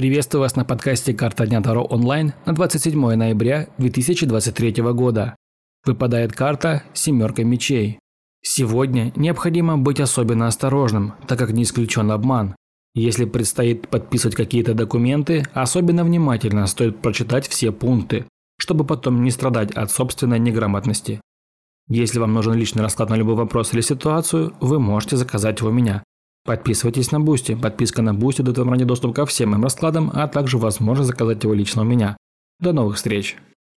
Приветствую вас на подкасте «Карта дня Таро онлайн» на 27 ноября 2023 года. Выпадает карта «Семерка мечей». Сегодня необходимо быть особенно осторожным, так как не исключен обман. Если предстоит подписывать какие-то документы, особенно внимательно стоит прочитать все пункты, чтобы потом не страдать от собственной неграмотности. Если вам нужен личный расклад на любой вопрос или ситуацию, вы можете заказать его у меня. Подписывайтесь на Boosty. Подписка на Boosty дает вам ранний доступ ко всем моим раскладам, а также возможность заказать его лично у меня. До новых встреч!